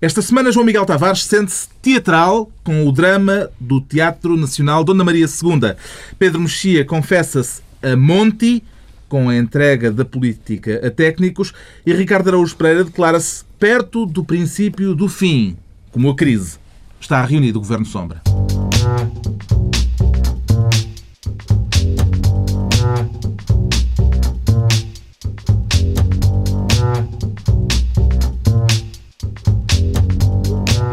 Esta semana, João Miguel Tavares sente-se teatral com o drama do Teatro Nacional Dona Maria II. Pedro Mexia confessa-se a Monti, com a entrega da política a técnicos, e Ricardo Araújo Pereira declara-se perto do princípio do fim, como a crise. Está reunido o Governo Sombra.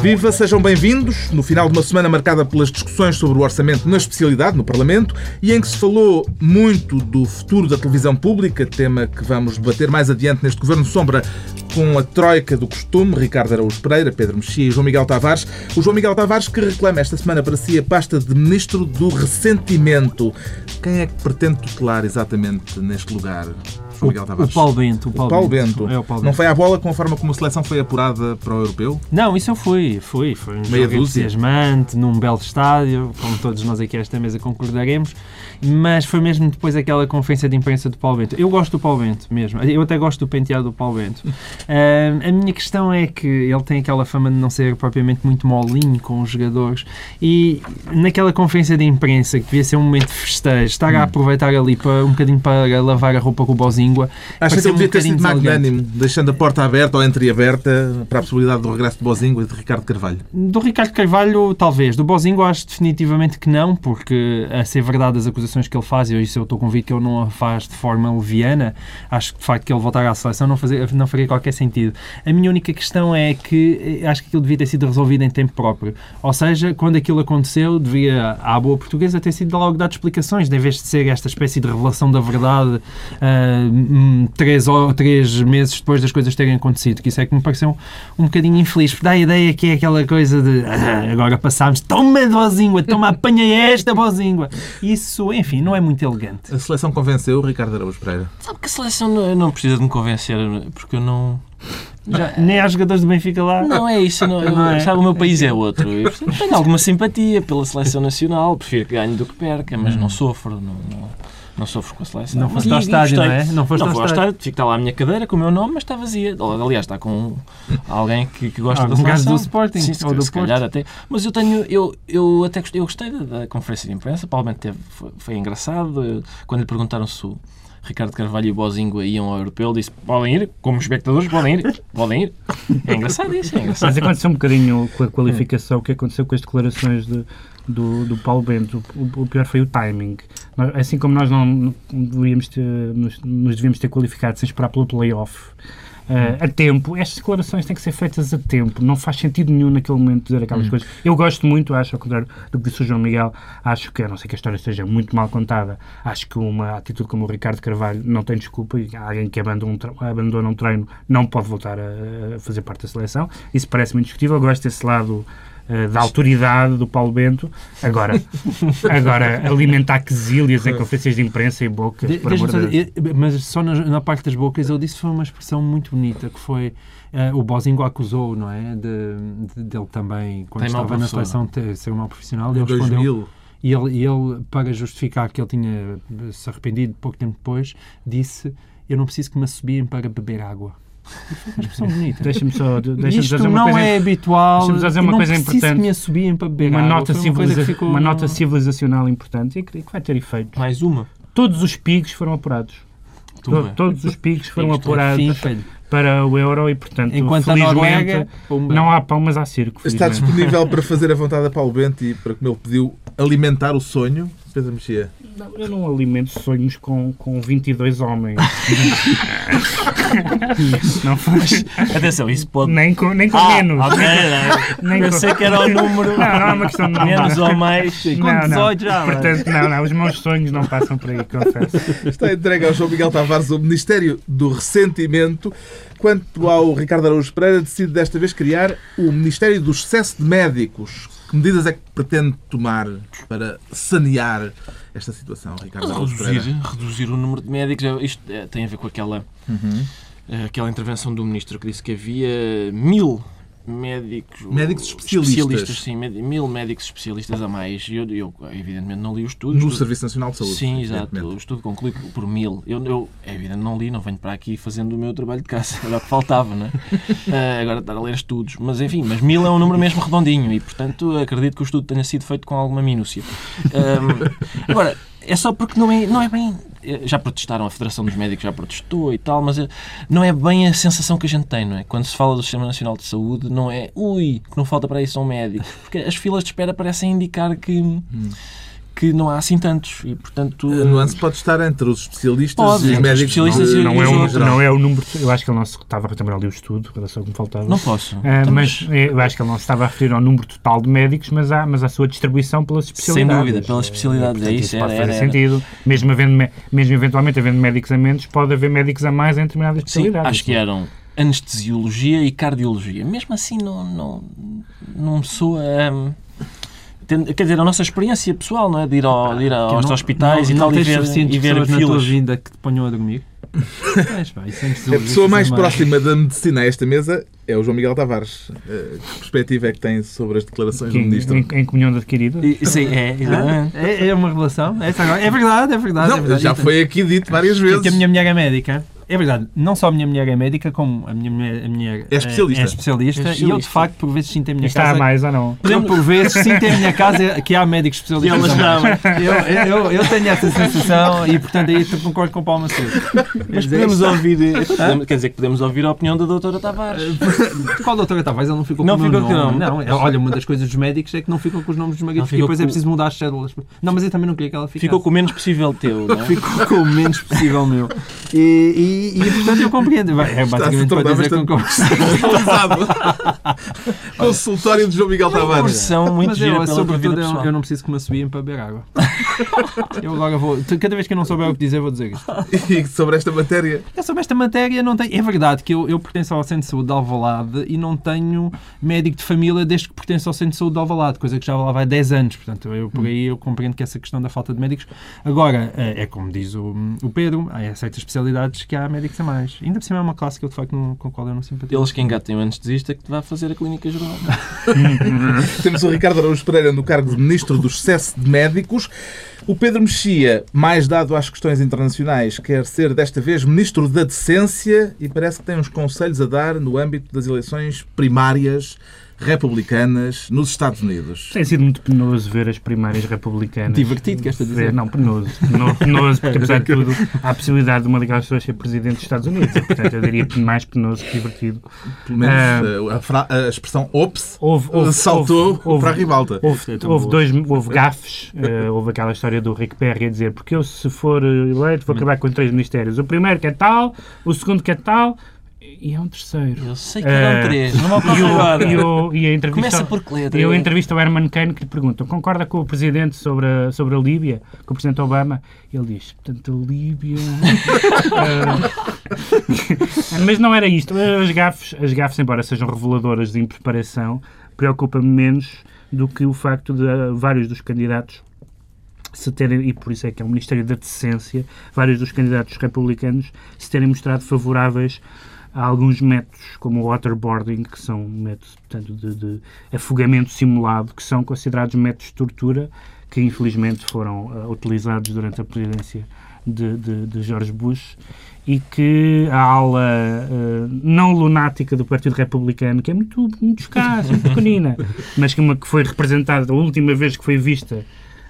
Viva, sejam bem-vindos. No final de uma semana marcada pelas discussões sobre o orçamento na especialidade, no Parlamento, e em que se falou muito do futuro da televisão pública, tema que vamos debater mais adiante neste Governo Sombra com a troika do costume, Ricardo Araújo Pereira, Pedro Mexia e João Miguel Tavares. O João Miguel Tavares que reclama esta semana para si a pasta de Ministro do Ressentimento. Quem é que pretende tutelar exatamente neste lugar? João Miguel Tavares. O Paulo Bento. O Paulo, o Paulo Bento. Bento. É o Paulo Não foi à bola com a forma como a seleção foi apurada para o europeu? Não, isso eu fui. Fui. Foi um Meia jogo dúzia. entusiasmante, num belo estádio, como todos nós aqui esta mesa concordaremos. Mas foi mesmo depois aquela conferência de imprensa do Paulo Bento. Eu gosto do Paulo Bento mesmo. Eu até gosto do penteado do Paulo Bento. Uh, a minha questão é que ele tem aquela fama de não ser propriamente muito molinho com os jogadores e naquela conferência de imprensa que devia ser um momento de festejo, estar a hum. aproveitar ali para, um bocadinho para lavar a roupa com o Bozinho língua. Acho que ele devia ter sido magnânimo, deixando a porta aberta ou entreaberta para a possibilidade do regresso de Bozingo e de Ricardo Carvalho. Do Ricardo Carvalho, talvez. Do Bozingo, acho definitivamente que não, porque, a ser verdade as acusações que ele faz, e isso eu estou convicto que ele não a faz de forma leviana, acho que de facto que ele voltar à seleção não, fazer, não faria qualquer sentido. A minha única questão é que eh, acho que aquilo devia ter sido resolvido em tempo próprio. Ou seja, quando aquilo aconteceu, devia, à boa portuguesa, ter sido logo dado explicações, de vez de ser esta espécie de revelação da verdade uh, três, ou, três meses depois das coisas terem acontecido, que isso é que me pareceu um, um bocadinho infeliz. Dá a ideia que é aquela coisa de ah, agora passámos, toma bozíngua, toma, apanha esta bozíngua. Isso, enfim, não é muito elegante. A seleção convenceu Ricardo Araújo Pereira? Sabe que a seleção não, não precisa de me convencer, porque eu não... Já, nem há jogadores do Benfica lá. Não é isso, não, não é. sabe, o meu país é outro. Eu tenho alguma simpatia pela seleção nacional, prefiro que ganhe do que perca, mas hum. não sofro. Não, não, não sofro com a seleção. Não foste ao estádio, não é? Não foste não ao estádio. Fico está lá a minha cadeira com o meu nome, mas está vazia. Aliás, está com alguém que, que gosta ah, da seleção. do Sporting Sim, se, ou do se calhar até. Mas eu tenho, eu, eu até gostei, eu gostei da, da conferência de imprensa, provavelmente teve, foi, foi engraçado. Quando lhe perguntaram se o Ricardo Carvalho e o Bozinho iam ao europeu, disse: podem ir, como espectadores, podem ir, podem ir. É engraçado isso, é engraçado. Mas aconteceu um bocadinho com a qualificação, o que aconteceu com as declarações de do, do Paulo Bento. O, o, pior foi o timing. Assim como nós não devíamos ter, nos, nos devíamos ter qualificado sem esperar pelo playoff uh, a tempo, estas declarações têm que ser feitas a tempo. Não faz sentido nenhum naquele momento dizer aquelas hum. coisas. Eu gosto muito, acho, ao contrário do que disse o João Miguel, acho que, a não ser que a história esteja muito mal contada, acho que uma atitude como o Ricardo Carvalho não tem desculpa e alguém que abandona um, abandona um treino não pode voltar a, a fazer parte da seleção. Isso parece-me indiscutível. Eu gosto desse lado uh, da autoridade do Paulo Bento. Agora, agora alimentar quesílias em conferências de imprensa e bocas, de, de Mas só na, na, parte das bocas ele disse foi uma expressão muito bonita, que foi uh, o Bozingo acusou, não é? De, de, dele também, quando Tem estava na seleção, ter, ser um mau profissional. Ele respondeu, e ele, e ele, para justificar que ele tinha se arrependido pouco tempo depois, disse: Eu não preciso que me assobiem para beber água. Deixa-me só. Deixa Isto dizer uma não coisa, é habitual. Deixa-me dizer uma coisa importante. me assobiem para beber uma, água. Nota civiliza uma, ficou... uma nota civilizacional importante e que vai ter efeito. Mais uma. Todos os pigos foram apurados. Tumba. Todos os pigos foram apurados para o euro e, portanto, Enquanto a Noruega, não há pão, mas há circo. Está disponível para fazer a vontade a Paulo Bento e para, como ele pediu, alimentar o sonho, Pedro Mexia? Não, eu não alimento sonhos com, com 22 homens. não faz. Atenção, isso pode. Nem com, nem com ah, menos. Ok, nem eu com... sei que era o número. Não, não é uma questão de Menos ou mais. Com 18 já. Portanto, não, não, os meus sonhos não passam por aí, confesso. Está entregue ao João Miguel Tavares o Ministério do Ressentimento. Quanto ao Ricardo Araújo Pereira, decide desta vez criar o Ministério do Excesso de Médicos. Que medidas é que pretende tomar para sanear esta situação, Ricardo reduzir, reduzir o número de médicos. É, isto é, tem a ver com aquela, uhum. Eh, aquela intervenção do ministro que disse que havia mil médicos. Médicos especialistas. sim, med- mil médicos especialistas a mais. Eu, eu, evidentemente, não li os estudos. No do- Serviço Nacional de Saúde. Sim, exato. O estudo conclui por- mil. Eu, eu, é evidente, não li, não venho para aqui fazendo o meu trabalho de casa. Era o que faltava, não é? Ah, agora estar a ler estudos. Mas, enfim, mas mil é um número mesmo redondinho e, portanto, acredito que o estudo tenha sido feito com alguma minúcia. Ahm, agora, é só porque não é, não é bem... Já protestaram, a Federação dos Médicos já protestou e tal, mas eh, não é bem a sensação que a gente tem, não é? Quando se fala do Sistema Nacional de Saúde, não é ui, que não falta para isso um médico. Porque as filas de espera parecem indicar que, que não há assim tantos e, portanto... A nuance pode estar entre os especialistas Pode, e os médicos. especialistas não- e- não, é outros. não é o número. Eu acho que ele não se estava a também ali o estudo, era só o que me faltava. Não posso. Então, mas eu acho que ele não se estava a referir ao número total de médicos, mas à, mas à sua distribuição pelas Sem especialidades. dúvida, pelas especialidades, é Portanto, isso, pode era, fazer era, era. sentido. Mesmo, havendo, me- mesmo eventualmente havendo médicos a menos, pode haver médicos a mais em determinadas Sim, especialidades. acho que eram anestesiologia e cardiologia. Mesmo assim, não, não, não me soa. hum, quer dizer, a nossa experiência pessoal, não é? De ir, ao, de ir aos não- hospitais não, e tal não e tens ver, e ver na filas. vida que te ponham a dormir. Tens, pá, é A pessoa mais próxima da medicina a esta mesa é o João Miguel Tavares. Eh, Que perspectiva é que tem sobre as declarações Que do Ministro? em, em comunhão de adquirido. E- Sim, é. É, é uma relação? É, é verdade, é verdade. é Não, verdade. já foi aqui dito várias vezes. Que a minha mulher é médica. É verdade, não só a minha mulher é médica, como a minha mulher, a mulher É especialista. É, especialista, É E eu, de especialista. facto, por vezes sinto em minha Está a casa. mais ou não? Eu, por vezes, sinto em minha casa que há médicos E especialistas. elas a mais. Eu, eu, eu tenho essa sensação e, portanto, aí eu concordo com o Paulo Macedo. Mas podemos ouvir. podemos- Quer dizer que podemos ouvir a opinião da doutora Tavares. Qual doutora Tavares? Ele não ficou Não com o meu ficou com o nome. nome. Não, é- olha, uma das coisas dos médicos é que não ficam com os nomes dos Não porque ficou depois é com- preciso mudar as cédulas. Não, mas eu também não queria que ela ficasse. Ficou com o menos possível teu, não é? Ficou com o menos possível meu. E, e, e, portanto eu compreendo. É basicamente para dizer que personalizado. Consultório de João Miguel Uma Tavares. incursão muito Mas gira eu, pela tua vida sobretudo, eu, pessoal. eu não preciso que me assoviem para beber água. Eu agora vou. Cada vez que eu não souber o que dizer, vou dizer isto. E sobre esta matéria, Eu sobre esta matéria não tenho. É verdade que eu, eu pertenço ao Centro de Saúde de Alvalade e não tenho médico de família desde que pertenço ao Centro de Saúde de Alvalade, coisa que já lá vai 10 anos. Portanto, eu, por aí eu compreendo que essa questão da falta de médicos. Agora, é, é como diz o, o Pedro, há certas especialidades que há médicos a mais. Ainda por cima é uma classe que eu de facto não, com a qual eu não simpatizo. Eles que engatem o anestesista que te vai fazer a clínica geral. temos o Ricardo Araújo Pereira no cargo de Ministro do Excesso de Médicos. O Pedro Mexia, mais dado às questões internacionais, quer ser desta vez Ministro da Decência e parece que tem uns conselhos a dar no âmbito das eleições primárias republicanas nos Estados Unidos. Tem sido muito penoso ver as primárias republicanas. Divertido, queres dizer? Não, penoso. Peno- Penoso, porque apesar de tudo, há a possibilidade de uma daquelas pessoas ser presidente dos Estados Unidos. E, portanto, eu diria mais penoso que divertido. Pelo menos Ah. eh, a, fra- a expressão ops Houve, houve, saltou houve- para a ribalta. Houve, É houve dois houve gafes, eh, houve aquela história do Rick Perry a dizer porque eu se for eleito vou acabar com três ministérios. O primeiro que é tal, o segundo que é tal e é um terceiro. Eu sei que eram Eh, três, não me E, ocorre o, agora. e, o, e a entrevista, Começa por que letra? e eu entrevisto ao Herman Cain que lhe perguntam concorda com o presidente sobre a, sobre a Líbia, com o presidente Obama? Ele diz, portanto, a Líbia... Eh, mas não era isto. As gafes, as gafes, embora sejam reveladoras de impreparação, preocupa-me menos do que o facto de eh, vários dos candidatos se terem, e por isso é que é um Ministério da Decência, vários dos candidatos republicanos se terem mostrado favoráveis a alguns métodos, como o waterboarding, que são métodos portanto, de, de afogamento simulado, que são considerados métodos de tortura, que infelizmente foram ah, utilizados durante a presidência de, de, de George Bush e que a ala ah, não lunática do Partido Republicano, que é muito, muito escassa, muito pequenina, mas que, uma, que foi representada, a última vez que foi vista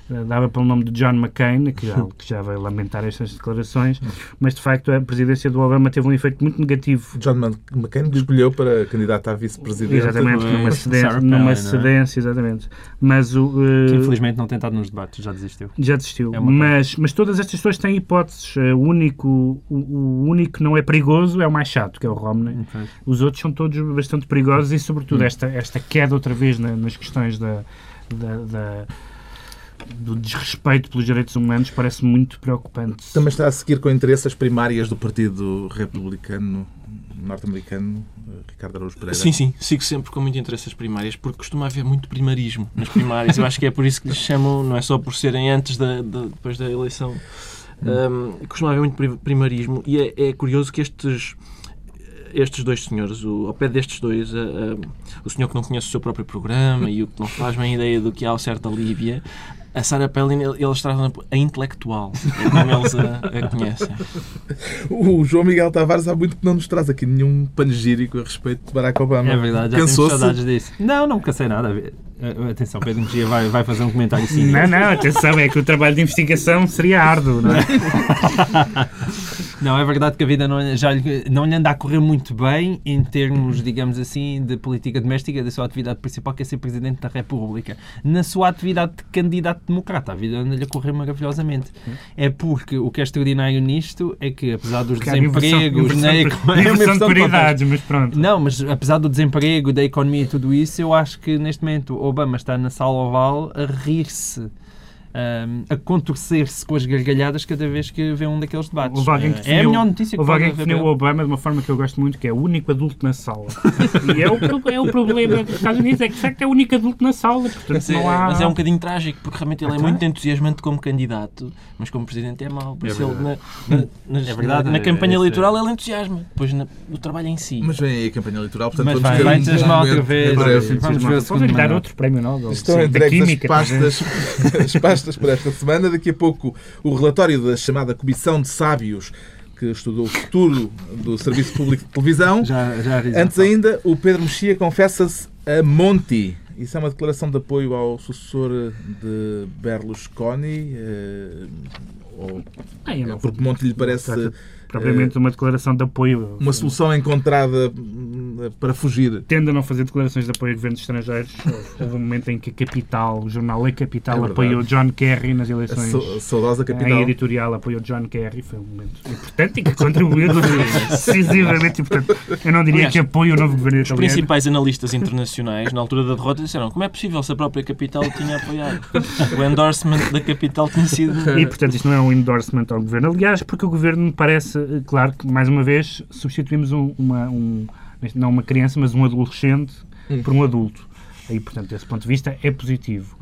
dava pelo nome de John McCain, que já, que já veio lamentar estas declarações, mas de facto a presidência do Obama teve um efeito muito negativo. John McCain escolheu para candidato a vice-presidente. Exatamente, numa, cedência, numa não é? cedência, exatamente. Mas o. eh, Que infelizmente não tem estado nos debates, já desistiu. já desistiu. É mas, mas todas estas pessoas têm hipóteses. Eh, O único, o, o único que não é perigoso é o mais chato, que é o Romney. Os outros são todos bastante perigosos e, sobretudo, Hum. esta, esta queda outra vez na- nas questões da, da- da- do desrespeito pelos direitos humanos parece muito preocupante. Também está a seguir com interesse as primárias do Partido Republicano norte-americano, Ricardo Araújo Pereira. Sim, sim, sigo sempre com muito interesse as primárias, porque costuma haver muito primarismo nas primárias. Eu acho que é por isso que lhes chamam, não é só por serem antes da, da- depois da eleição. Um, costuma haver muito pri- primarismo e é, é curioso que estes estes dois senhores, o, ao pé destes dois, a- a- o senhor que não conhece o seu próprio programa e o que não faz bem ideia do que há ao certo da Líbia, a Sarah Palin, ele- eles trazem a intelectual, é como eles a, a conhecem. O João Miguel Tavares há muito que não nos traz aqui nenhum panegírico a respeito de Barack Obama. É verdade, já Pensou-se- saudades disso. Não, não cansei nada. Eh, Atenção, Pedro Mexia vai, vai fazer um comentário cínico. Não, não, atenção, é que o trabalho de investigação seria árduo, não é? Não, é verdade que a vida não, já lhe- não lhe anda a correr muito bem em termos, digamos assim, de política doméstica, da sua atividade principal, que é ser Presidente da República. Na sua atividade de candidato democrata, a vida anda-lhe a correr maravilhosamente. É porque o que é extraordinário nisto é que, apesar dos Porque desempregos, na de- economia, é uma de prioridades, mas pronto. Não, mas apesar do desemprego, da economia e tudo isso, eu acho que neste momento Obama está na sala oval a rir-se, a contorcer-se com as gargalhadas cada vez que vê um daqueles debates. Houve alguém que é a melhor notícia que Houve pode alguém que definiu o Obama de uma forma que eu gosto muito, que é o único adulto na sala. e é o, é o problema dos Estados Unidos, é que de facto é o único adulto na sala, portanto Mas é, não há... mas é um bocadinho trágico, porque realmente ele é Então? muito entusiasmante como candidato, mas como presidente é mau. Por É isso ele, verdade. na, na- nas- É verdade, na, na é- campanha é- eleitoral ele entusiasma, depois na- no trabalho em si. Mas vem aí a campanha eleitoral, portanto Mas vamos vai- ter vai um entusiasmar outra vez. Vamos ver o Podem dar outro prémio Nobel. Estão entregues química, as pastas, as pastas para esta semana. Daqui a pouco o relatório da chamada Comissão de Sábios que estudou o futuro do Serviço Público de Televisão. Já, já Antes ainda, o Pedro Mexia confessa-se a Monti. Isso é uma declaração de apoio ao sucessor de Berlusconi? eh, ou, Ah, porque Monti lhe parece Propriamente uma declaração de apoio. uma solução encontrada hum, para fugir. Tende a não fazer declarações de apoio a governos estrangeiros. Houve um momento em que a Capital, o jornal A Capital, É apoiou John Kerry nas A eleições. sau- saudosa Em capital. editorial apoiou John Kerry, foi um momento importante e que contribuiu decisivamente. E, portanto, eu não diria Aliás, que apoio o novo governo Os italiano. principais analistas internacionais, na altura da derrota, disseram como é possível se a própria capital o tinha apoiado. O endorsement da capital tinha sido... E, portanto, isto não é um endorsement ao governo. Aliás, porque o governo me parece, eh, claro, que mais uma vez substituímos um- uma, um, não uma criança, mas um adolescente Hum. por um adulto. Aí, portanto, desse ponto de vista, é positivo.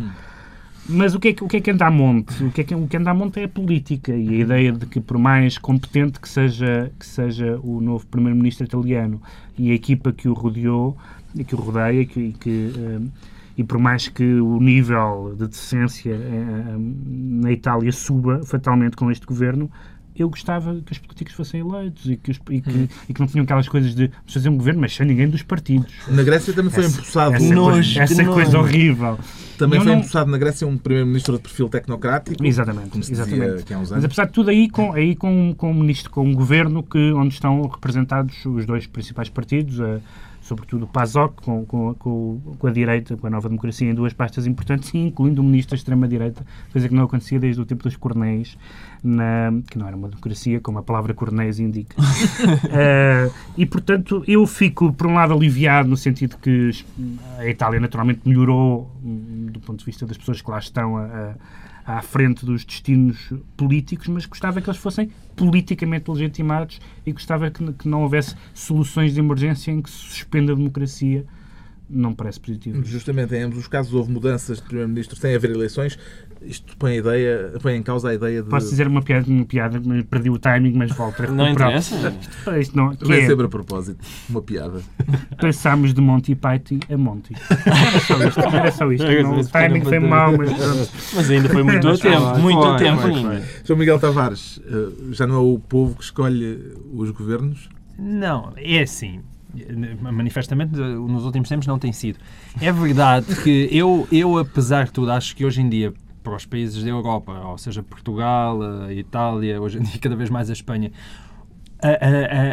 Mas o que, é que, o que é que anda a monte? O que, é que, o que anda a monte é a política e a ideia de que, por mais competente que seja, que seja o novo primeiro-ministro italiano e a equipa que o rodeou, e que o rodeia, e que, e que, eh, e por mais que o nível de decência eh, na Itália suba fatalmente com este governo, eu gostava que os políticos fossem eleitos e que, os- e que, e que não tinham aquelas coisas de fazer um governo, mas sem ninguém dos partidos. Na Grécia também foi Essa- empossado. Essa, nojo, coisa, essa coisa horrível. Também Eu foi não- empossado na Grécia um primeiro-ministro de perfil tecnocrático. Exatamente, Como se exatamente. dizia aqui há uns Mas apesar de tudo aí com, aí com, com um ministro, com um governo que, onde estão representados os dois principais partidos, a- sobretudo o PASOK, com, com, com, a direita, com a nova democracia, em duas pastas importantes, e incluindo o ministro da extrema-direita, coisa que não acontecia desde o tempo dos Cornéis, na, que não era uma democracia, como a palavra Cornéis indica. Eh, e, portanto, eu fico, por um lado, aliviado no sentido que a Itália naturalmente melhorou hum, do ponto de vista das pessoas que lá estão a- a- à frente dos destinos políticos, mas gostava que eles fossem politicamente legitimados e gostava que, que não houvesse soluções de emergência em que se suspenda a democracia. Não parece positivo. Justamente, em ambos os casos houve mudanças de primeiro-ministro sem haver eleições. Isto põe, a ideia, põe em causa a ideia de. Posso dizer uma piada, uma piada, perdi o timing, mas volto a Não interessa. Isto não, que é, sempre a propósito. Uma piada. passámos de Monty Python a Monty. Era só isto. Era só isto. Não, o timing foi mau, mas. Mas ainda foi muito a tempo, muito a tempo ainda. João Miguel Tavares, eh, já não é o povo que escolhe os governos? Não, é assim. Manifestamente, nos últimos tempos não tem sido. É verdade que eu, eu, apesar de tudo, acho que hoje em dia, para os países da Europa, ou seja, Portugal, a Itália, hoje em dia cada vez mais a Espanha, a, a-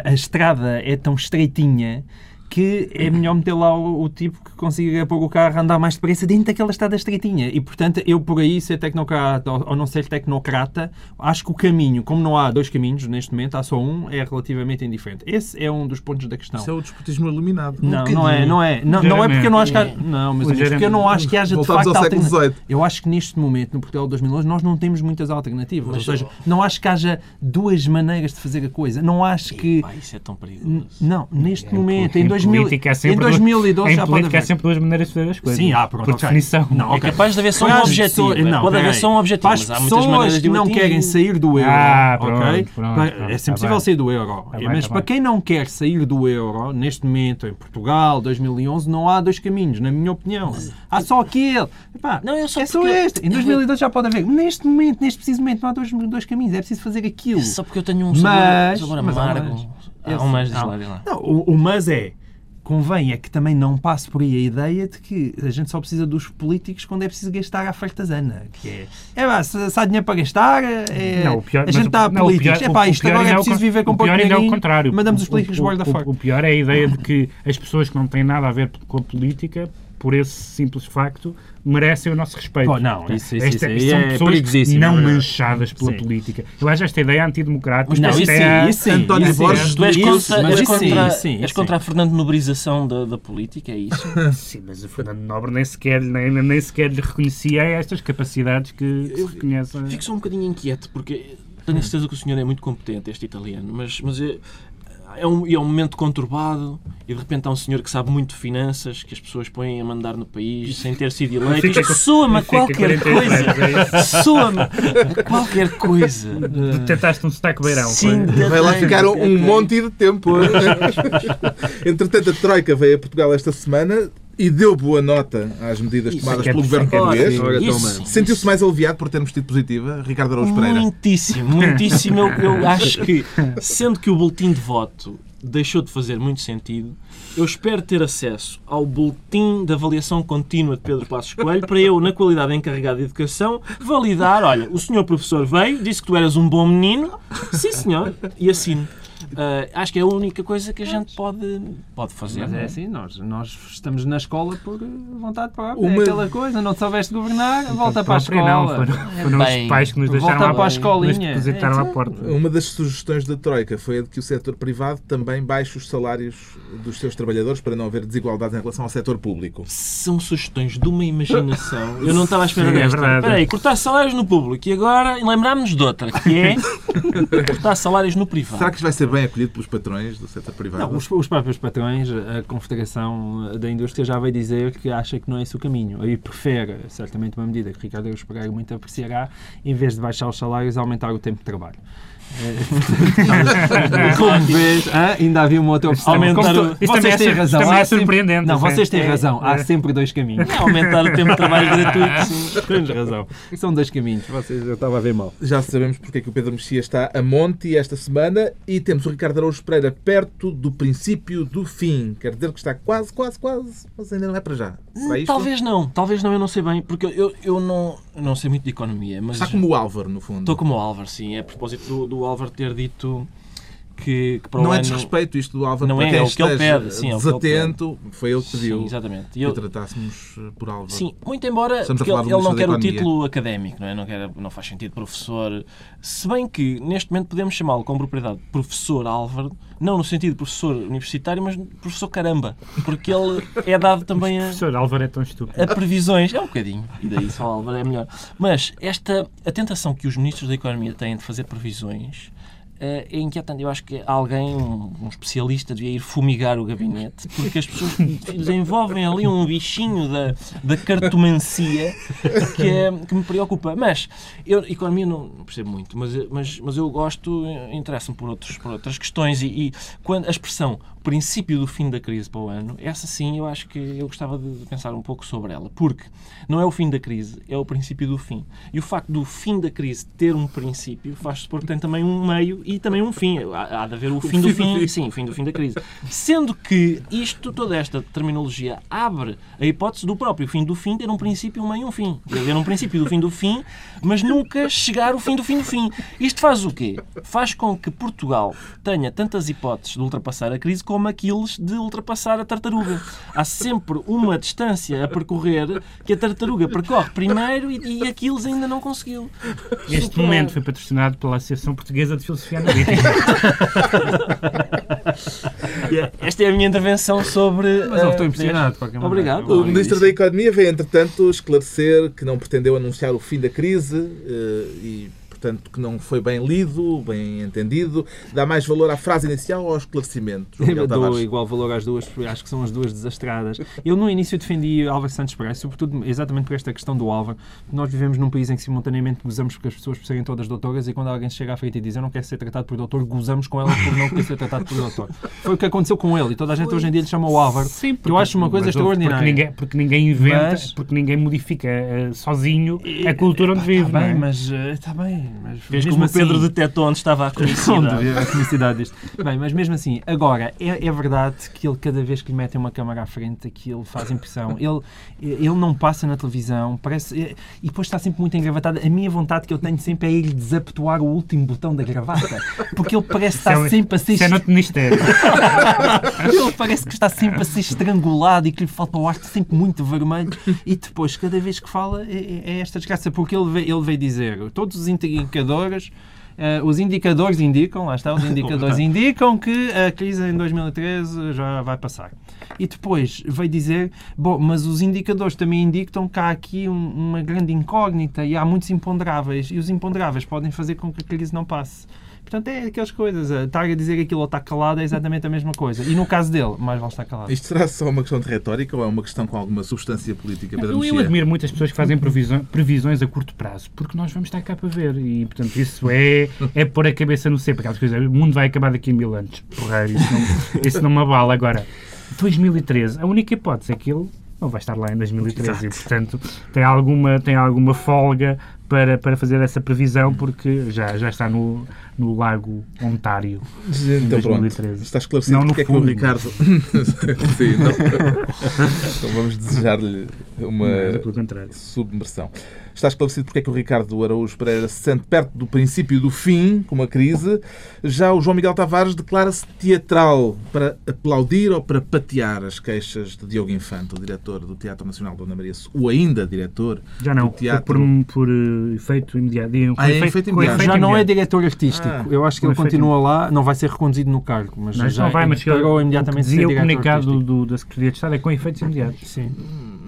a- a estrada é tão estreitinha que é melhor meter lá o, o tipo que consiga pôr o carro a andar mais depressa dentro daquela estrada estreitinha. E, portanto, eu por aí, ser tecnocrata ou, ou não ser tecnocrata, acho que o caminho, como não há dois caminhos neste momento, há só um, é relativamente indiferente. Esse é um dos pontos da questão. Isso é o despotismo iluminado. Não, não é, não é. Não, não é porque eu não acho que há, não, mas Ligeiramente. porque eu não acho que haja de facto. XVIII. Eu acho que neste momento, no Portugal de 2011, nós não temos muitas alternativas. Ou seja, não acho que haja duas maneiras de fazer a coisa. Não acho que. Pá, isso é tão perigoso. Não, neste É momento, em é 2000 política há em sempre 2012 em já pode política há haver. sempre duas maneiras de fazer as coisas. Sim, há, pronto, Por ok. definição. Não, É ok. capaz de haver só um objetivo. não, Pode haver só um objetivo, Para as mas há muitas pessoas maneiras de que não atingir. querem sair do euro, Ah, pronto, ok? pronto, Para- pronto, é sempre tá possível bem. sair do euro. Tá bem, mas tá para bem. quem não quer sair do euro, neste momento, em Portugal, 2011, não há dois caminhos, na minha opinião. Há só aquele. Epá, Não, é só é só este. Em 2012 já pode haver. Neste momento, neste preciso momento, não há dois, dois caminhos. É preciso fazer aquilo. Só porque eu tenho um Mas- sabor, sabor mas há um amargo. mas. Há um mais, diz não. lá, diz lá. Não, o, o mas é. Convém é que também não passe por aí a ideia de que a gente só precisa dos políticos quando é preciso gastar à fartazana. Que é, é pá, se, se há dinheiro para gastar, é, Não, o pior- a gente o- está a não, o políticos. pior- é pá, o isto agora é o preciso viver com o pouco pior ainda é o dinheirinho, contrário. Mandamos O- os políticos o- borda o- fora. O pior é a ideia de que as pessoas que não têm nada a ver com a política, por esse simples facto, merecem o nosso respeito. Pô, não, isso- isso- esta- isso aí são é pessoas não é verdade. manchadas pela Sim. política. Eu acho esta ideia antidemocrática. Não, isso é sim, a- isso sim. António isso. Borges Tu és Isso, contra, mas és isso sim, contra, isso sim, és isso contra a. Fernando Nobrização da, da política, é isso? Sim, mas o Fernando Nobre nem sequer, nem, nem sequer lhe reconhecia estas capacidades que se reconhecem. Fico só um bocadinho inquieto, porque tenho a certeza que o senhor é muito competente, este italiano, mas, mas é, é, um, e é um momento conturbado e de repente há um senhor que sabe muito de finanças, que as pessoas põem a mandar no país sem ter sido eleito. Isto soa-me a fica qualquer 43 coisa. é? Soa-me a qualquer coisa. Tentaste um sotaque beirão. Sim? Vai lá ficar um tentei. monte de tempo. Entretanto, a Troika veio a Portugal esta semana e deu boa nota às medidas Isso tomadas é é pelo governo português. Sentiu-se mais aliviado por termos tido positiva, Ricardo Araújo Pereira? Muitíssimo, muitíssimo. Eu, eu acho que, sendo que o boletim de voto deixou de fazer muito sentido, eu espero ter acesso ao boletim de avaliação contínua de Pedro Passos Coelho para eu, na qualidade de encarregado de educação, validar. Olha, o senhor professor veio, disse que tu eras um bom menino. Sim, senhor. E assino. Ah, acho que é a única coisa que a gente pode, pode fazer. Mas é é? assim, nós, nós estamos na escola por eh, vontade própria. Uma- É aquela coisa, não te soubeste governar, volta para a Própria não, escola. foram, foram Bem, os pais que nos volta deixaram para a à, escolinha. nos depositaram É, à porta. Uma das sugestões da Troika foi a de que o setor privado também baixe os salários dos seus trabalhadores para não haver desigualdades em relação ao setor público. São sugestões de uma imaginação. Eu não estava à espera Sim, é desta. verdade. Espera aí, cortar salários no público e agora lembrámos-nos de outra, que é cortar salários no privado. Será que isto vai ser bem acolhido pelos patrões do setor privado? Não, os, os próprios patrões, a Confederação da Indústria já veio dizer que acha que não é esse o caminho. Aí prefere, certamente, uma medida que Ricardo Eus Pereira muito apreciará, em vez de baixar os salários, aumentar o tempo de trabalho. É, Como vês, hã? ainda havia uma outra opção. Aumentar o- também vocês é têm sur- razão. também é surpreendente, Não, vocês têm É, razão. Há é. sempre dois caminhos. Aumentar o tempo de trabalho gratuito. Tens razão. São dois caminhos. Vocês, eu estava a ver mal. Já sabemos porque é que o Pedro Mexia está a monte esta semana e temos o Ricardo Araújo Pereira perto do princípio do fim. Quer dizer que está quase, quase, quase, mas ainda não é para já. Isto? Talvez não, talvez não, eu não sei bem, porque eu, eu não, não sei muito de economia, mas Está como o Álvaro, no fundo. estou como o Álvaro, sim. É a propósito do, do Álvaro ter dito que, que para o Não é ano... desrespeito isto do Álvaro Não para é, quem é o que ele esteja pede, sim, é o que ele desatento. Foi ele que pediu Sim, exatamente. E que eu- o tratássemos eh, por Álvaro. Sim, muito embora ele, ele não quer o título académico, não, é? não, quer, não faz sentido professor. Se bem que neste momento podemos chamá-lo com propriedade de professor Álvaro, não no sentido de professor universitário, mas professor caramba, porque ele é dado também a, Professor Álvaro é tão estúpido. a previsões. É um bocadinho, e daí só Álvaro é melhor. Mas esta a tentação que os ministros da Economia têm de fazer previsões é inquietante. Eu acho que alguém, um, um especialista, devia ir fumigar o gabinete, porque as pessoas desenvolvem ali um bichinho da, da cartomancia que, é- que me preocupa. Mas, eu, economia não percebo muito, mas, mas, mas eu gosto, eh, interessa-me por, por outras questões. E, e quando a expressão princípio do fim da crise para o ano, essa sim eu acho que eu gostava de pensar um pouco sobre ela, porque não é o fim da crise, é o princípio do fim. E o facto do fim da crise ter um princípio faz-se supor que tem também um meio e também um fim. Há, há de haver o, fim, do fim do fim, fim. sim, o fim do fim da crise. Sendo que isto, toda esta terminologia abre a hipótese do próprio fim do fim ter um princípio, um meio e um fim. De haver um princípio do fim do fim, mas nunca chegar o fim do fim do fim. Isto faz o quê? Faz com que Portugal tenha tantas hipóteses de ultrapassar a crise como Aquiles de ultrapassar a tartaruga. Há sempre uma distância a percorrer que a tartaruga percorre primeiro e, e Aquiles ainda não conseguiu. Este Superar. momento foi patrocinado pela Associação Portuguesa de Filosofia Analítica. Esta é a minha intervenção sobre. Mas eu eh, estou impressionado. de qualquer maneira. Obrigado. O Ministro da Economia veio, entretanto, esclarecer que não pretendeu anunciar o fim da crise eh, e, portanto, que não foi bem lido, bem entendido? Dá mais valor à frase inicial ou ao esclarecimento? Eu dou igual valor às duas, porque acho que são as duas desastradas. Eu no início defendi Álvaro Santos Pereira, sobretudo exatamente por esta questão do Álvaro. Nós vivemos num país em que simultaneamente gozamos porque as pessoas por serem todas doutoras e quando alguém chega à frente e diz eu não quero ser tratado por doutor, gozamos com elas por não querer ser tratado por doutor. Foi o que aconteceu com ele e toda a gente hoje em dia lhe chama o Álvaro. Sim, que eu acho uma coisa extraordinária. Porque ninguém, porque ninguém inventa, Mas- porque ninguém modifica eh, sozinho a cultura onde vive. Está não é? bem, mas está bem. Mas Vês mesmo como o Pedro assim- detectou onde estava a Onde comicidade. a comicidade disto. Bem, mas mesmo assim, agora, é, é verdade que ele, cada vez que lhe metem uma câmara à frente, aquilo faz impressão. Ele, ele não passa na televisão, parece. E depois está sempre muito engravatado. A minha vontade que eu tenho sempre é ele desapetuar o último botão da gravata. Porque ele parece estar é- sempre a ser. Isso é no ministério. Ele parece que está sempre a ser estrangulado e que lhe falta o ar, sempre muito vermelho. E depois, cada vez que fala, é, é esta desgraça. Porque ele veio, ele veio dizer: todos os indicadores. eh, os indicadores indicam, lá está, os indicadores indicam que a crise em 2013 já vai passar. E depois veio dizer, bom, mas os indicadores também indicam que há aqui um- uma grande incógnita e há muitos imponderáveis. E os imponderáveis podem fazer com que a crise não passe. Portanto, é aquelas coisas. eh, Estar a dizer aquilo ou estar calado é exatamente a mesma coisa. E no caso dele, mais vale estar calado. Isto será só uma questão de retórica ou é uma questão com alguma substância política, Pedro Eu, eu admiro muitas pessoas que fazem previsões, previsões a curto prazo, porque nós vamos estar cá para ver. E, portanto, isso é, é pôr a cabeça no cepo. Aquelas coisas, o mundo vai acabar daqui a mil anos. Porra, isso não, isso não me abala. Agora, 2013, a única hipótese é que ele não vai estar lá em 2013 e, portanto, tem alguma, tem alguma folga para, para fazer essa previsão, porque já, já está no, no Lago Ontário. Então em pronto, 2013. está esclarecido Não no porque é que o. Ricardo... Sim, não. então vamos desejar-lhe uma contrário. submersão. Está esclarecido porque é que o Ricardo Araújo Pereira se sente perto do princípio do fim, com uma crise. Já o João Miguel Tavares declara-se teatral para aplaudir ou para patear as queixas de Diogo Infante, o diretor do Teatro Nacional Dona Maria ou ainda diretor Já não, do teatro. por, por, eh, efeito imediato. Com Ah, é efeito com imediato. Já não é imediato. diretor artístico. Ah, eu acho que ele efeito continua lá, não vai ser reconduzido no cargo, mas Não, já não vai, mas pagou o imediatamente que dizia ser o diretor comunicado do, da Secretaria de Estado é com efeitos imediatos. Sim.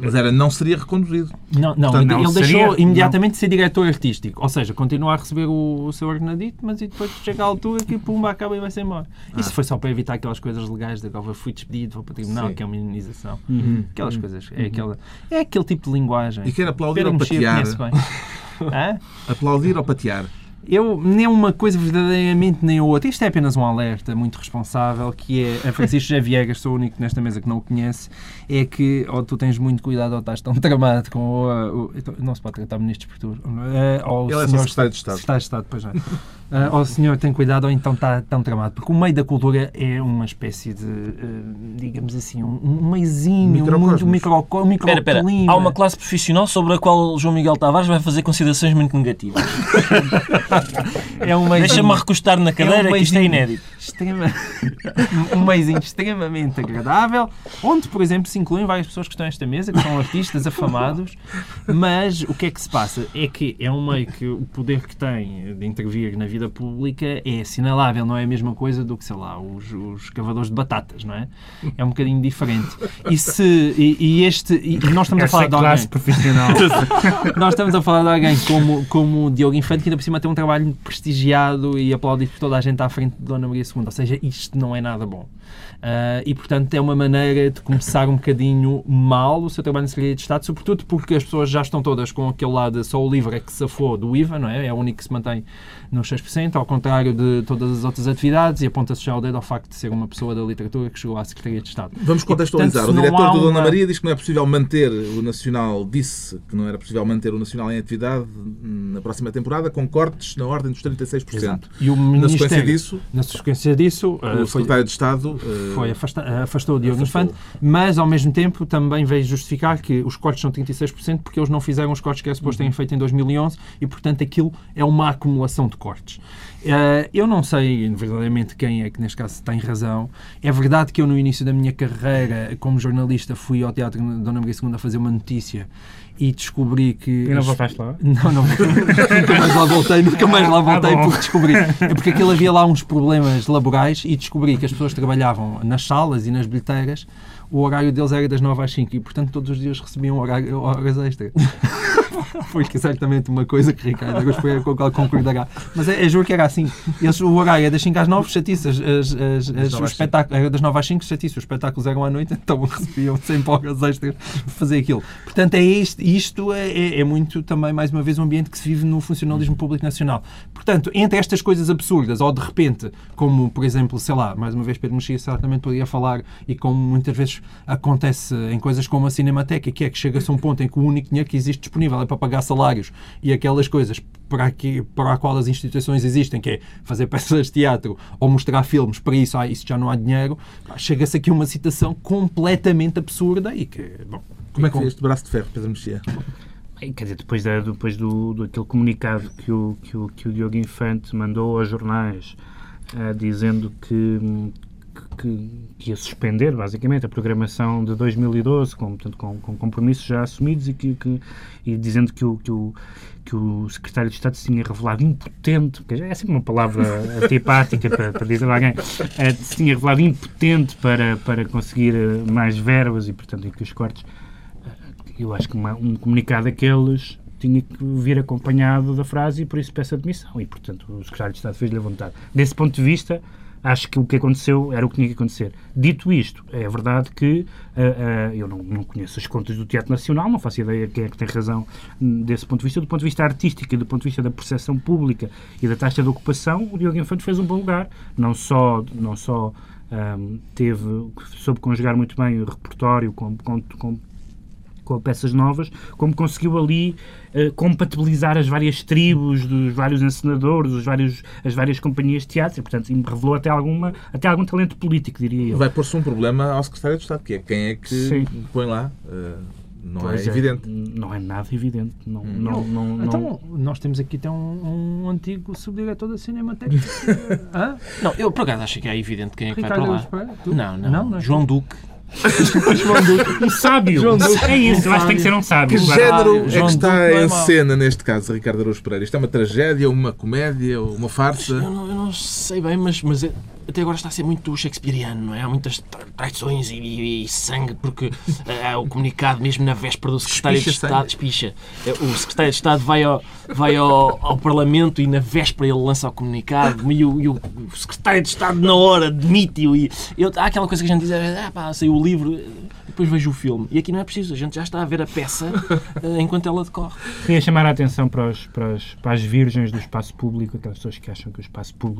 Mas era, não seria reconduzido. Não, não, Portanto, ele não deixou seria- imediatamente de ser diretor artístico. Ou seja, continua a receber o, o seu ordenadito, mas e depois chega a altura que pumba acaba e vai-se embora. Isso foi só para evitar aquelas coisas legais de agora fui despedido, vou para o tribunal, Sim. que é uma indenização. Aquelas coisas. É, aquela, é aquele tipo de linguagem. E quer aplaudir Mexia patear? Hã? Aplaudir ou patear? Eu, nem uma coisa verdadeiramente nem outra. Isto é apenas um alerta muito responsável, que é a Francisco José Viegas, sou o único nesta mesa que não o conhece, é que ou tu tens muito cuidado ou estás tão tramado com o... o- então, não se pode tratar ministros por tu. Eh, ou o Ele é só senhor- secretário de Estado. Secretário de Estado, pois é. Eh, ou o senhor tem cuidado ou então está tão tramado. Porque o meio da cultura é uma espécie de, eh, digamos assim, um, um meiozinho, Microcosmos. muito micro, um Espera, espera. microclima. Há uma classe profissional sobre a qual o João Miguel Tavares vai fazer considerações muito negativas. É um. Deixa-me recostar na cadeira um que isto é inédito. extrema... um meizinho extremamente agradável, onde, por exemplo, se incluem várias pessoas que estão nesta mesa, que são artistas afamados, mas o que é que se passa? É que é um meio que o poder que tem de intervir na vida pública é assinalável, não é a mesma coisa do que, sei lá, os, os cavadores de batatas, não é? É um bocadinho diferente. E, se, e, e este... E nós estamos a Essa falar é de alguém... profissional. Nós estamos a falar de alguém como, como o Diogo Infante, que ainda por cima tem um trabalho prestigiado e aplaudido por toda a gente à frente de Dona Maria II. Ou seja, isto não é nada bom. Ah, e, portanto, é uma maneira de começar um bocadinho mal o seu trabalho na Secretaria de Estado, sobretudo porque as pessoas já estão todas com aquele lado de só o livro é que se safou do IVA, não é? É o único que se mantém nos 6%, ao contrário de todas as outras atividades, e aponta-se já o dedo ao facto de ser uma pessoa da literatura que chegou à Secretaria de Estado. Vamos E, contextualizar. portanto, o diretor do Dona uma- Maria diz que não é possível manter o Nacional, disse que não era possível manter o Nacional em atividade na próxima temporada, com cortes na ordem dos 36%. E o Na Ministério, sequência disso, na sequência disso, ah, o foi, secretário de Estado eh, foi afasta, afastou o Diogo afastou. Infante, mas ao mesmo tempo também veio justificar que os cortes são 36% porque eles não fizeram os cortes que era suposto terem feito em 2011 e, portanto, aquilo é uma acumulação de cortes. Eh, eu não sei verdadeiramente quem é que neste caso tem razão. É verdade que eu no início da minha carreira como jornalista fui ao Teatro Dona Maria II a fazer uma notícia e descobri que... E não as- voltaste lá? não, não. nunca mais lá voltei, nunca mais lá voltei Ah, porque descobri. É porque aquilo havia lá uns problemas laborais e descobri que as pessoas trabalhavam nas salas e nas bilheteiras, o horário deles era das 9 às 5 e, portanto, todos os dias recebiam horário, horas extra. Foi certamente uma coisa que Ricardo Agora foi com a qual concordará. Mas é, é juro que era assim. Eles, o horário é das 5 às 9, chatice. As, as, as, as, o espetáculo, era das 9 às 5, chatice. Os espetáculos eram à noite, então recebiam sempre horas extras para fazer aquilo. Portanto, é isto, isto é, é, é, muito também, mais uma vez, um ambiente que se vive no funcionalismo público nacional. Portanto, entre estas coisas absurdas, ou de repente, como, por exemplo, sei lá, mais uma vez Pedro Mexia certamente poderia falar, e como muitas vezes acontece em coisas como a Cinemateca, que é que chega-se a um ponto em que o único dinheiro que existe disponível é para pagar salários e aquelas coisas para, que, para a qual as instituições existem, que é fazer peças de teatro ou mostrar filmes, para isso, ah, isso já não há dinheiro, chega-se aqui a uma situação completamente absurda e que, bom... Como é que foi este braço de ferro, Pedro Mexia? Quer dizer, depois, da, depois do, do aquele comunicado que o, que, o, que o Diogo Infante mandou aos jornais uh, dizendo que, que, que, ia suspender, basicamente, a programação de 2012, com, portanto, com, com compromissos já assumidos e, que, que, e dizendo que o, que, o, que o secretário de Estado se tinha revelado impotente, porque é sempre uma palavra antipática para, para dizer a alguém, eh, se tinha revelado impotente para, para conseguir eh, mais verbas e, portanto, e que os cortes. Eh, eu acho que uma, um comunicado daqueles tinha que vir acompanhado da frase e por isso peço admissão. E, portanto, o secretário de Estado fez-lhe a vontade. Desse ponto de vista, acho que o que aconteceu era o que tinha que acontecer. Dito isto, é verdade que uh, uh, eu não, não, conheço as contas do Teatro Nacional, não faço ideia quem é que tem razão desse ponto de vista. Do ponto de vista artístico e do ponto de vista da percepção pública e da taxa de ocupação, o Diogo Infante fez um bom lugar. Não só, não só um, teve, soube conjugar muito bem o repertório com, com, com com peças novas, como conseguiu ali uh, compatibilizar as várias tribos dos vários encenadores, os vários, as várias companhias de teatro, e, portanto, e me revelou até, alguma, até algum talento político, diria eu. Vai pôr-se um problema ao Secretário de Estado, que é quem é que Sim. põe lá. Uh não é pois é evidente. É, não é nada evidente. Não, hum. não, não, então, nós temos aqui até um, um antigo subdiretor da Cinemateca. não, eu por acaso acho que é evidente quem é que Ricardo vai para lá. Não, não, não, não João Duque. Um sábio. É isso, eu acho que tem que ser um sábio. Que género é que está em cena neste caso, Ricardo Araújo Pereira? Isto é uma tragédia, uma comédia, uma farsa? Eu não, eu não sei bem, mas, mas é, até agora está a ser muito shakespeariano, não é? Há muitas traições e, e, e sangue, porque uh, o comunicado, mesmo na véspera do secretário de Estado, espicha. Eh, o secretário de Estado vai, ao, vai ao, ao Parlamento e na véspera ele lança o comunicado e o, e o secretário de Estado, na hora, demite-o. E, há aquela coisa que a gente diz: ah, pá, saiu o livro depois vejo o filme. E aqui não é preciso, a gente já está a ver a peça uh, enquanto ela decorre. Queria chamar a atenção para, os, para, as, para as virgens do espaço público, aquelas pessoas que acham que o espaço público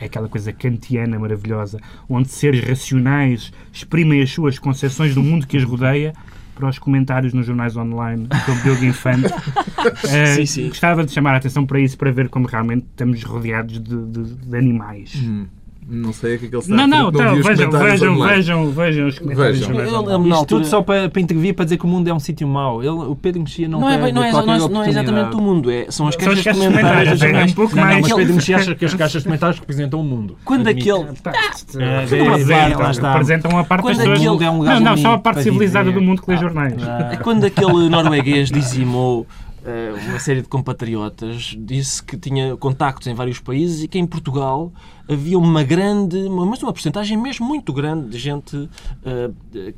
é aquela coisa kantiana maravilhosa, onde seres racionais exprimem as suas concepções do mundo que as rodeia para os comentários nos jornais online sobre Diogo Infante. uh, sim, sim. Gostava de chamar a atenção para isso, para ver como realmente estamos rodeados de, de, de animais. Hum. Não sei o que é que ele está Não, não, não então, vejam, vejam, vejam, vejam os comentários. Vejam. Ele, Isto tudo só para, para intervir, para dizer que o mundo é um sítio mau. Ele, o Pedro Mexia não, não é, não, é, não, é, não é exatamente o mundo, é, são as caixas de comentários. É um pouco mais. Mas Pedro Mexia acha que as caixas de comentários representam o mundo. Quando aquele. Representam a parte das pessoas. Não, não, só a parte civilizada do mundo que lê jornais. Quando aquele norueguês dizimou uma série de compatriotas, disse que tinha contactos em vários países e que em Portugal havia uma grande, mas uma porcentagem mesmo muito grande de gente uh,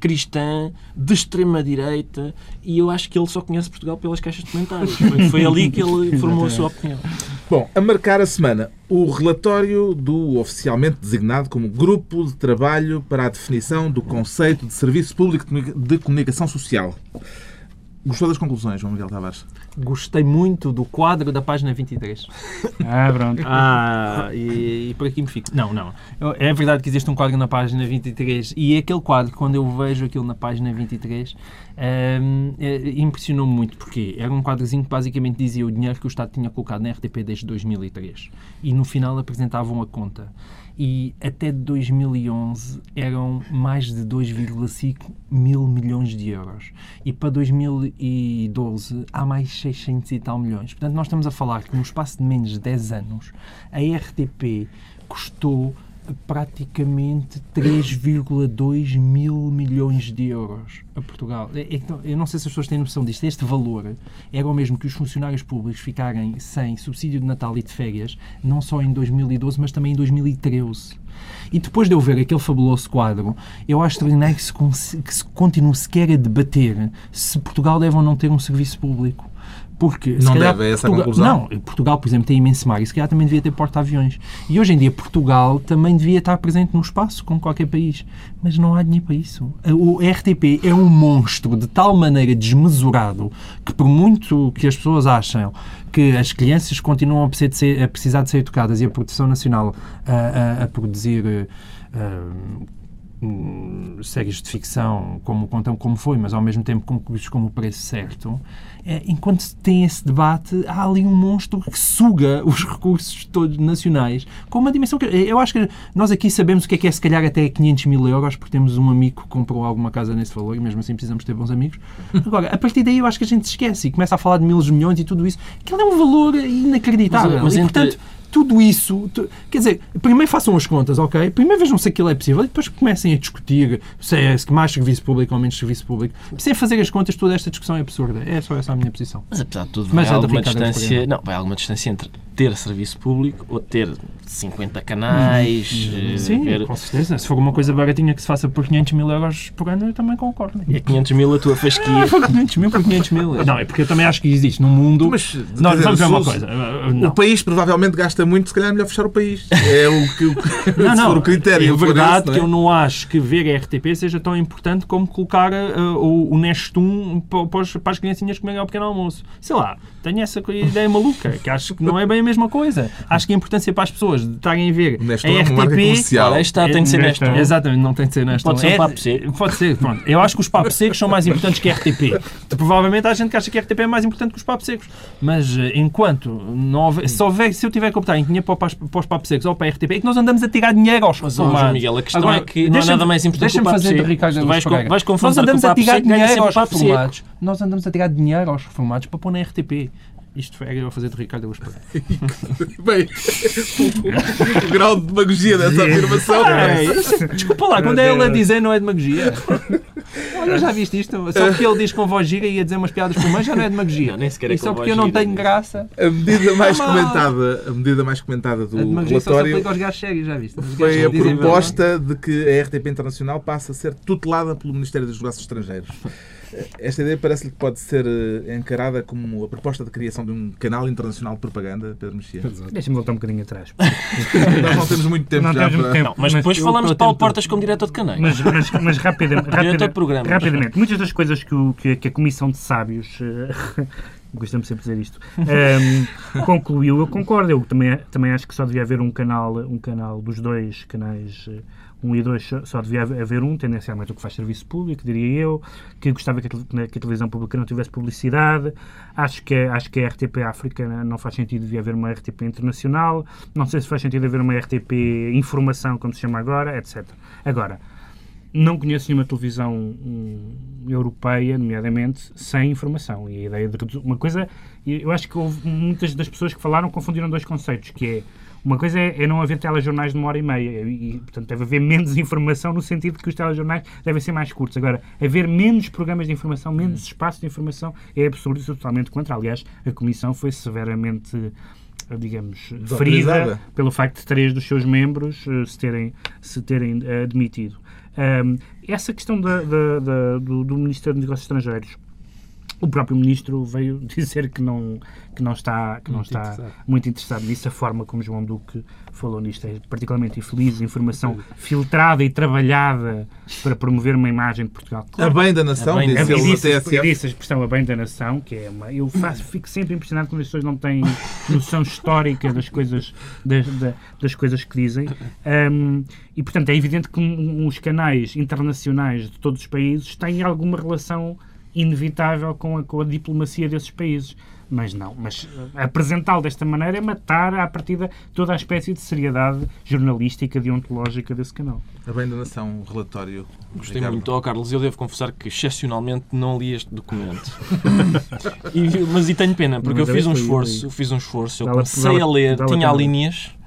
cristã, de extrema-direita, e eu acho que ele só conhece Portugal pelas caixas de comentários. Foi, foi ali que ele formou a sua opinião. Bom, a marcar a semana, o relatório do oficialmente designado como Grupo de Trabalho para a Definição do Conceito de Serviço Público de Comunicação Social. Gostou das conclusões, João Miguel Tavares? Gostei muito do quadro da página 23. Ah, pronto. Ah, e, e por aqui me fico. Não, não. É verdade que existe um quadro na página 23 e aquele quadro, quando eu vejo aquilo na página 23, um, é, impressionou-me muito, porque era um quadrozinho que basicamente dizia o dinheiro que o Estado tinha colocado na RTP desde 2003 e no final apresentavam a conta e até 2011 eram mais de 2,5 mil milhões de euros. E para 2012 há mais 600 e tal milhões. Portanto, nós estamos a falar que no espaço de menos de 10 anos a RTP custou praticamente 3,2 mil milhões de euros a Portugal. É, é, eu não sei se as pessoas têm noção disto. Este valor era o mesmo que os funcionários públicos ficarem sem subsídio de Natal e de férias, não só em 2012, mas também em 2013. E depois de eu ver aquele fabuloso quadro, eu acho extraordinário que se, que se continue sequer a debater se Portugal deve ou não ter um serviço público. Porque, não calhar, deve, é essa Portugal, a conclusão? Não, Portugal, por exemplo, tem imenso mar e se calhar também devia ter porta-aviões. E hoje em dia Portugal também devia estar presente no espaço, como qualquer país. Mas não há dinheiro para isso. O RTP é um monstro de tal maneira desmesurado que, por muito que as pessoas acham que as crianças continuam a precisar de ser, a educadas e a Proteção Nacional a, a, a produzir. uh, hum, séries de ficção como contam como foi, mas ao mesmo tempo concluídos como o preço certo, é, enquanto se tem esse debate, há ali um monstro que suga os recursos todos nacionais com uma dimensão que eu acho que nós aqui sabemos o que é que é se calhar até 500 mil euros porque temos um amigo que comprou alguma casa nesse valor e mesmo assim precisamos ter bons amigos. Agora, a partir daí eu acho que a gente se esquece e começa a falar de mil milhões e tudo isso. Aquilo é um valor inacreditável. Mas- mas e, entre- portanto, tudo isso, tu- quer dizer, primeiro façam as contas, ok? Primeiro vejam se aquilo é possível e depois comecem a discutir se é mais serviço público ou menos serviço público. Sem fazer as contas, toda esta discussão é absurda. É só essa a minha posição. Mas apesar de tudo, Mas vai é alguma distância. Não, vai alguma distância entre ter serviço público ou ter 50 canais. eh, Sim, ver- com certeza. Se for uma coisa baratinha que se faça por 500 mil euros por ano, eu também concordo. E a 500 mil a tua fasquia. Por 500 mil por 500 mil. Não, é porque eu também acho que existe num mundo. Mas, Não, dizer, vamos ver uma coisa. Uh, O Não. país provavelmente gasta muito, se calhar é melhor fechar o país. É o que, o Não, se não. for o critério. É verdade esse, não é? que eu não acho que ver a RTP seja tão importante como colocar uh, o, o Nestum pa- para, as criancinhas comerem ao pequeno almoço. Sei lá, tenho essa ideia maluca, que acho que não é bem a mesma coisa. Acho que a importância para as pessoas de estarem a ver O Nestum a é uma marca RTP... comercial. Está, tem de ser Nesta- nesta. Exatamente, não tem de ser Nestum. Pode ser um É- papo seco. Pode ser, pronto. Eu acho que os papos secos são mais importantes que a RTP. Provavelmente há gente que acha que a RTP é mais importante que os papos secos. Mas eh, enquanto não houver, se, houver, se eu tiver que optar em dinheiro para, os- para os papos secos ou para a RTP, é que nós andamos a tirar dinheiro aos Mas. João Miguel, a questão Agora, é que não há deixa-me- nada mais importante que o deixa-me papo fazer de seco. Ricardo vais, com- vais Nós confrontar andamos com o a tirar dinheiro aos reformados. Nós andamos a tirar dinheiro aos reformados para pôr na RTP. Isto foi eu a fazer de Ricardo Pereira. Bem, o, o grau de demagogia dessa afirmação. Ei, eu sei- Desculpa lá, quando é ele a dizer não é demagogia. Olha, já viste isto? Só porque ele diz com voz gira e ia dizer umas piadas por mãe já não é demagogia. Não, nem sequer é e só porque eu não tenho graça. A medida mais on. comentada, a medida mais comentada do A demagogia só se relatório aplica aos gajos sérios, já viste? Os foi a dizem proposta de que a RTP Internacional passe a ser tutelada pelo Ministério dos Negócios Estrangeiros. Esta ideia parece-lhe que pode ser eh, encarada como a proposta de criação de um canal internacional de propaganda, Pedro Mexia. Deixa-me voltar um bocadinho atrás. Nós não temos muito tempo Não já muito para... tempo. Não, mas Mas depois falamos de Paulo. Portas como diretor de canais. Mas, mas, mas rapidamente, rapida- de programas. rapidamente, muitas das coisas que, o- que a- que a Comissão de Sábios, eh, gostamos sempre de dizer isto, ehm, concluiu, eu concordo. Eu também, também acho que só devia haver um canal, um canal dos dois canais. Um e dois só- devia haver um, tendencialmente o que faz serviço público, diria eu, que gostava que a, televisão pública não tivesse publicidade. Acho que, acho que a RTP África não faz sentido, devia haver uma RTP internacional. Não sei se faz sentido haver uma RTP Informação, como se chama agora, etc. Agora, não conheço nenhuma televisão hum, europeia, nomeadamente, sem informação. E a ideia de uma coisa, eu acho que houve muitas das pessoas que falaram confundiram dois conceitos, que é uma coisa é, é não haver telejornais de uma hora e meia e, portanto, deve haver menos informação no sentido que os telejornais devem ser mais curtos. Agora, haver menos programas de informação, menos espaço de informação, é absurdo e sou totalmente contra. Aliás, a Comissão foi severamente, eh, digamos, ferida pelo facto de três dos seus membros eh, se terem, se terem eh, admitido. Ahm, essa questão da- da- da- do, do Ministério dos Negócios Estrangeiros, o próprio Ministro veio dizer que não, que não está, que não Muito está interessado. muito interessado nisso. A forma como João Duque falou nisto é particularmente infeliz, informação filtrada e trabalhada para promover uma imagem de Portugal. A bem da nação, A bem disse ele disse, TSF. disse a expressão a bem da nação, que é uma. Eu faço, fico sempre impressionado quando as pessoas não têm noção histórica das coisas, das, da- das coisas que dizem. Ahm, e, portanto, é evidente que um- os canais internacionais de todos os países têm alguma relação inevitável com a, com a diplomacia desses países. Mas não, mas eh, apresentá-lo desta maneira é matar à partida toda a espécie de seriedade jornalística, deontológica desse canal. A bem da nação, o relatório. Gostei Ricardo. muito, oh, Carlos. Eu devo confessar que excepcionalmente não li este documento. E- mas e tenho pena, porque Mas eu fiz um esforço, eu fiz um esforço, eu comecei a ler, tinha pena.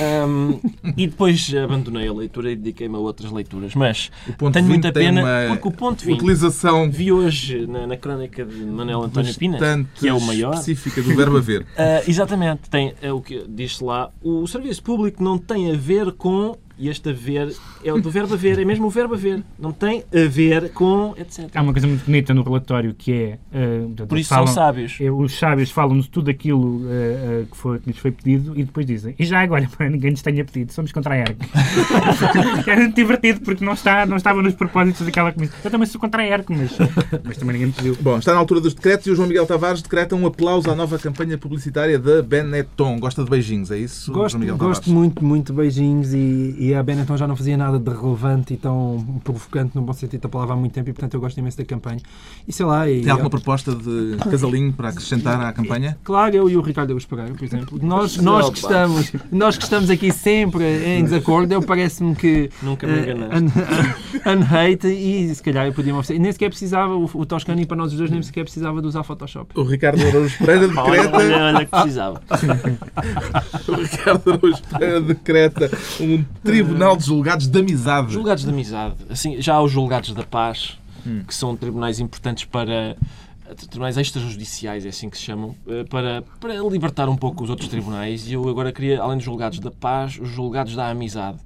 Ahm, e depois abandonei a leitura e dediquei-me a outras leituras. Mas tenho 20 muita pena, porque o ponto 20 utilização vi hoje na, na crónica de Manuel António Pina, que é o maior. específica do verbo haver. Ah, exatamente, tem é o que diz-se lá. O serviço público não tem a ver com. E este haver é o do verbo haver, é mesmo o verbo haver. Não tem a ver com, etc. Há uma coisa muito bonita no relatório que é. portanto, Por isso falam- são sábios. eh, Os sábios falam de tudo aquilo eh, eh, que, foi, que lhes foi pedido e depois dizem, e já agora, para ninguém lhes tenha pedido, somos contra a ERC. é muito divertido porque não, está, não estava nos propósitos daquela comissão. Eu também sou contra a ERC, mas, mas também ninguém me pediu. Bom, está na altura dos decretos e o João Miguel Tavares decreta um aplauso à nova campanha publicitária da Benetton. Gosta de beijinhos, é isso, Gosto, João Miguel gosto muito, muito de beijinhos e, e a Benetton já não fazia nada de relevante e tão provocante no bom sentido da palavra há muito tempo e portanto eu gosto imenso da campanha. E sei lá, e, Tem alguma proposta de casalinho para acrescentar à campanha? Claro, eu e o Ricardo Augusto Pereira, por exemplo, nós, nós, que estamos, nós que estamos aqui sempre em desacordo, eu parece-me que Nunca me eh, enganaste. un- un- unhate e se calhar eu podia me oferecer. E nem sequer precisava, o, o Toscani para nós os dois nem sequer precisava de usar Photoshop. O Ricardo Araújo Pereira decreta, olha, olha que precisava. o Ricardo Araújo Pereira decreta um tribunal de julgados de amizade. Julgados de amizade. Assim, já há os julgados da paz, Hum. que são tribunais importantes para. Tribunais extrajudiciais, é assim que se chamam, eh, para, para libertar um pouco os outros tribunais. E eu agora queria, além dos julgados da paz, os julgados da amizade.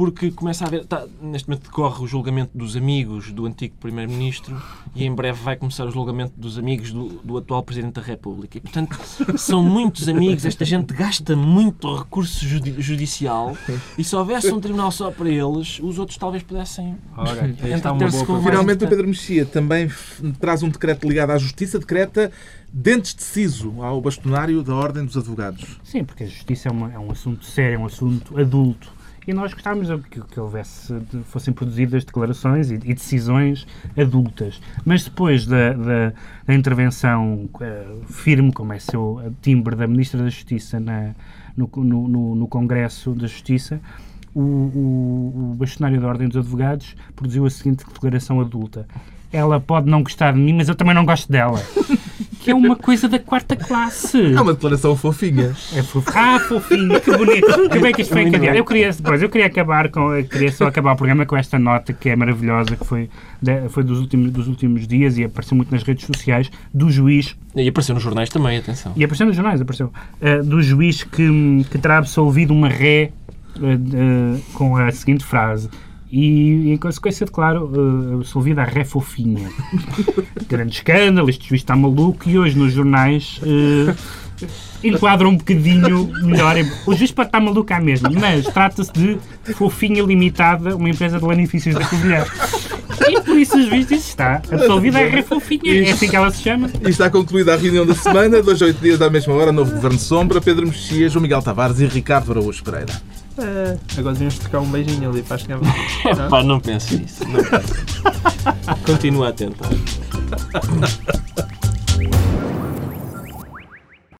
Porque começa a haver. tá, neste momento decorre o julgamento dos amigos do antigo Primeiro-Ministro e em breve vai começar o julgamento dos amigos do, do atual Presidente da República. E, portanto, são muitos amigos, esta gente gasta muito recurso judi- judicial e se houvesse um tribunal só para eles, os outros talvez pudessem Ora, esta é uma boa. Finalmente, o. Pedro Mexia também traz um decreto ligado à justiça, decreta dentes de siso ao bastonário da Ordem dos Advogados. Sim, porque a justiça é, uma- é um assunto sério, é um assunto adulto. E nós gostávamos que, que houvesse, de- fossem produzidas declarações e, e decisões adultas. Mas depois da, da- da intervenção eh, firme, como é seu timbre da Ministra da Justiça na- no, no- no- no Congresso da Justiça, o, o, o bastonário da Ordem dos Advogados produziu a seguinte declaração adulta. Ela pode não gostar de mim, mas eu também não gosto dela. Que é uma coisa da quarta classe. É uma declaração fofinha. É fofo. Ah, fofinho, que bonito. Que bem que isto foi encadeado. Eu queria, pois, eu queria acabar com, eu queria só acabar o programa com esta nota que é maravilhosa, que foi, da- foi dos, últimos, dos últimos dias e apareceu muito nas redes sociais, do juiz, E apareceu nos jornais também, atenção. e apareceu nos jornais, apareceu, eh, do juiz que, que terá absolvido uma ré eh, de- com a seguinte frase. E, em consequência, declaro uh, absolvida a ré fofinha. Grande escândalo, este juiz está maluco e hoje nos jornais eh, enquadra um bocadinho melhor. O juiz pode estar maluco à mesma, mas trata-se de Fofinha Limitada, uma empresa de lanifícios da Covilhã. E por isso o juiz diz está absolvida a ré fofinha. É assim que ela se chama. E está concluída a reunião da semana, dois a oito dias à mesma hora, novo Governo Sombra, Pedro Mexia, João Miguel Tavares e Ricardo Araújo Pereira. Agora devíamos trocar um beijinho ali para as câmeras. não? Pá, não penso nisso. Continua a tentar.